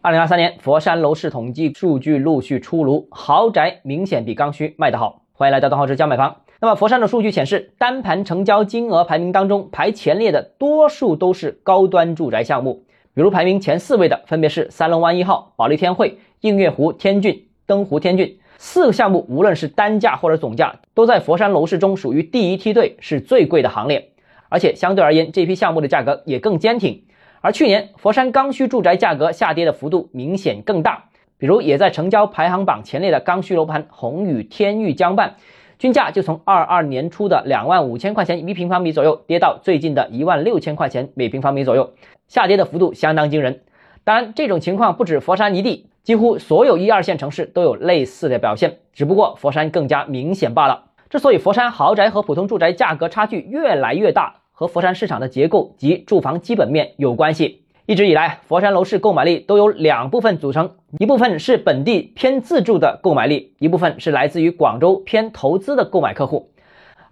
二零二三年佛山楼市统计数据陆续出炉，豪宅明显比刚需卖得好。欢迎来到东浩之家买房。那么佛山的数据显示，单盘成交金额排名当中排前列的多数都是高端住宅项目，比如排名前四位的分别是三龙湾一号、保利天汇、映月湖天骏、登湖天骏四个项目，无论是单价或者总价，都在佛山楼市中属于第一梯队，是最贵的行列。而且相对而言，这批项目的价格也更坚挺。而去年佛山刚需住宅价格下跌的幅度明显更大，比如也在成交排行榜前列的刚需楼盘宏宇天域江畔，均价就从二二年初的两万五千块钱一平方米左右，跌到最近的一万六千块钱每平方米左右，下跌的幅度相当惊人。当然，这种情况不止佛山一地，几乎所有一二线城市都有类似的表现，只不过佛山更加明显罢了。之所以佛山豪宅和普通住宅价格差距越来越大，和佛山市场的结构及住房基本面有关系。一直以来，佛山楼市购买力都由两部分组成，一部分是本地偏自住的购买力，一部分是来自于广州偏投资的购买客户。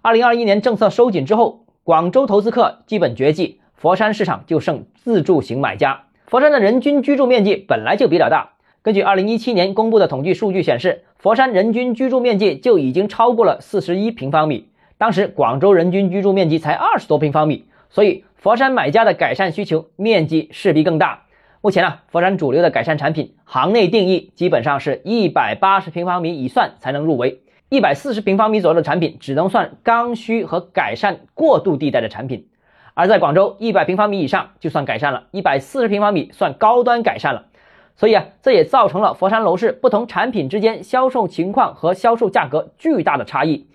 二零二一年政策收紧之后，广州投资客基本绝迹，佛山市场就剩自住型买家。佛山的人均居住面积本来就比较大，根据二零一七年公布的统计数据显示，佛山人均居住面积就已经超过了四十一平方米。当时广州人均居住面积才二十多平方米，所以佛山买家的改善需求面积势必更大。目前呢，佛山主流的改善产品，行内定义基本上是一百八十平方米以上才能入围，一百四十平方米左右的产品只能算刚需和改善过渡地带的产品。而在广州，一百平方米以上就算改善了，一百四十平方米算高端改善了。所以啊，这也造成了佛山楼市不同产品之间销售情况和销售价格巨大的差异。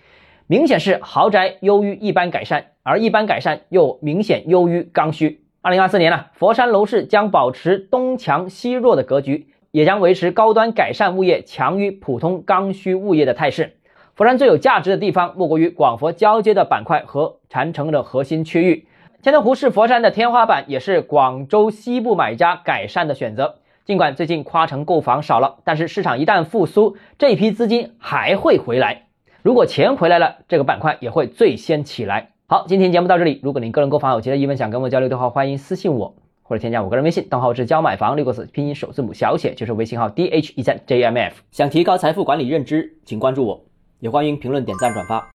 明显是豪宅优于一般改善，而一般改善又明显优于刚需。二零二四年呢，佛山楼市将保持东强西弱的格局，也将维持高端改善物业强于普通刚需物业的态势。佛山最有价值的地方，莫过于广佛交接的板块和禅城的核心区域。千灯湖是佛山的天花板，也是广州西部买家改善的选择。尽管最近跨城购房少了，但是市场一旦复苏，这批资金还会回来。如果钱回来了，这个板块也会最先起来。好，今天节目到这里。如果您个人购房有其他疑问想跟我交流的话，欢迎私信我或者添加我个人微信，账号是教买房六个字拼音首字母小写，就是微信号 d h 一三 j m f。想提高财富管理认知，请关注我，也欢迎评论、点赞、转发。